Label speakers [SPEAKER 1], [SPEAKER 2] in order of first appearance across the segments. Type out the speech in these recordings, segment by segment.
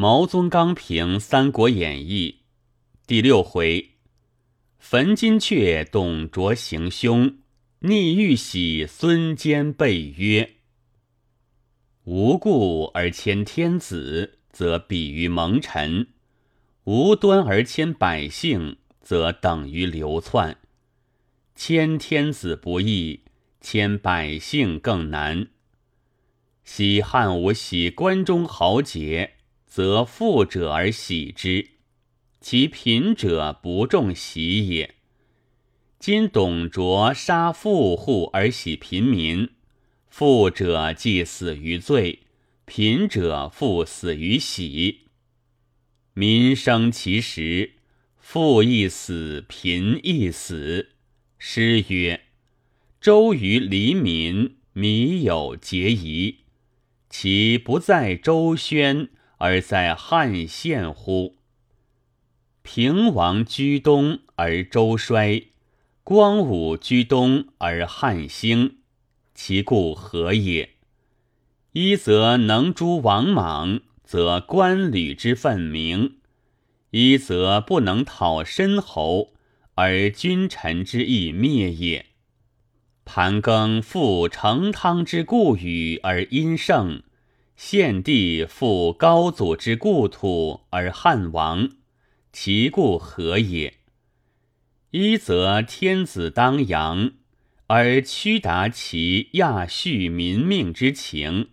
[SPEAKER 1] 毛宗刚评《三国演义》第六回：焚金阙，董卓行凶；逆玉玺，孙坚被约。无故而迁天子，则比于蒙尘；无端而迁百姓，则等于流窜。迁天子不易，迁百姓更难。昔汉武喜关中豪杰。则富者而喜之，其贫者不重喜也。今董卓杀富户而喜贫民，富者既死于罪，贫者复死于喜。民生其实，富亦死，贫亦死。诗曰：“周瑜黎民，靡有节矣。”其不在周宣。而在汉献乎？平王居东而周衰，光武居东而汉兴，其故何也？一则能诛王莽，则官吕之分明；一则不能讨申侯，而君臣之义灭也。盘庚复成汤之故语而殷盛。献帝复高祖之故土而汉亡，其故何也？一则天子当阳，而屈达其亚恤民命之情；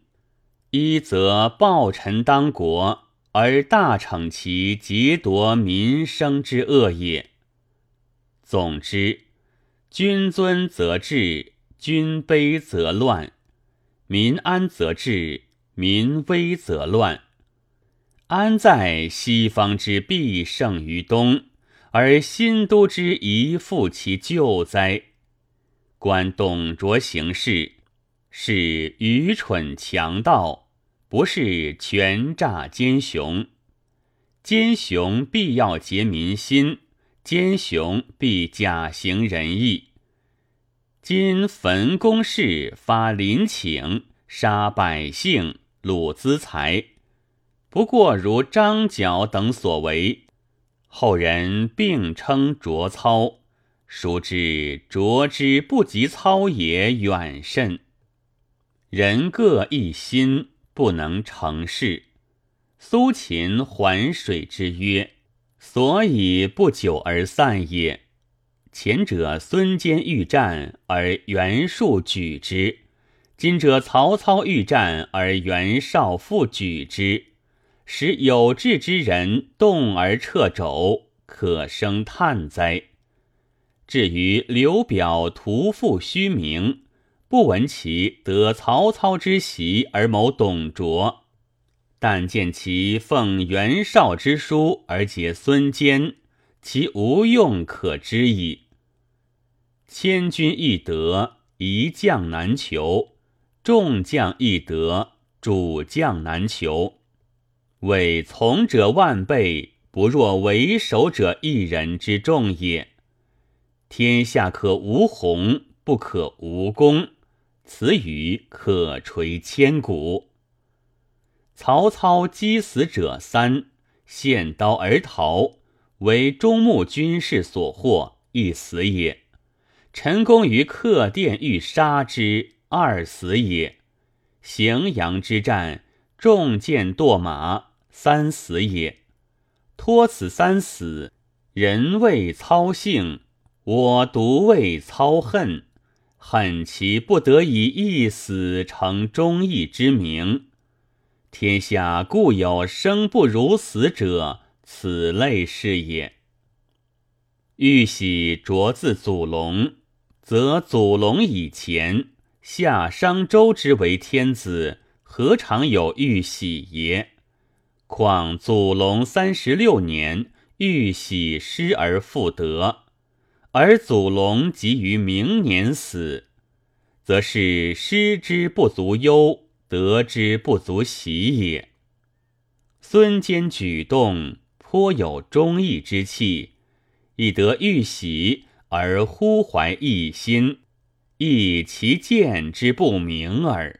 [SPEAKER 1] 一则暴臣当国，而大惩其劫夺民生之恶也。总之，君尊则治，君卑则乱，民安则治。民危则乱，安在西方之必胜于东，而新都之宜复其旧哉？观董卓行事，是愚蠢强盗，不是权诈奸雄。奸雄必要结民心，奸雄必假行仁义。今焚宫室，发临请，杀百姓。鲁资才，不过如张角等所为，后人并称卓操，殊知卓之不及操也远甚。人各一心，不能成事。苏秦环水之约，所以不久而散也。前者孙坚欲战，而袁术举之。今者曹操欲战而袁绍复举之，使有志之人动而掣肘，可生叹哉！至于刘表徒负虚名，不闻其得曹操之袭而谋董卓，但见其奉袁绍之书而结孙坚，其无用可知矣。千军易得，一将难求。众将易得，主将难求。为从者万倍，不若为首者一人之众也。天下可无鸿，不可无功。此语可垂千古。曹操击死者三，献刀而逃，为中牧军士所获，亦死也。陈宫于客店欲杀之。二死也，荥阳之战，中箭堕马，三死也。托此三死，人谓操幸，我独谓操恨。恨其不得以一死成忠义之名。天下固有生不如死者，此类是也。欲喜着自祖龙，则祖龙以前。夏商周之为天子，何尝有玉玺也？况祖龙三十六年，玉玺失而复得，而祖龙即于明年死，则是失之不足忧，得之不足喜也。孙坚举动颇有忠义之气，以得玉玺而忽怀异心。亦其见之不明耳。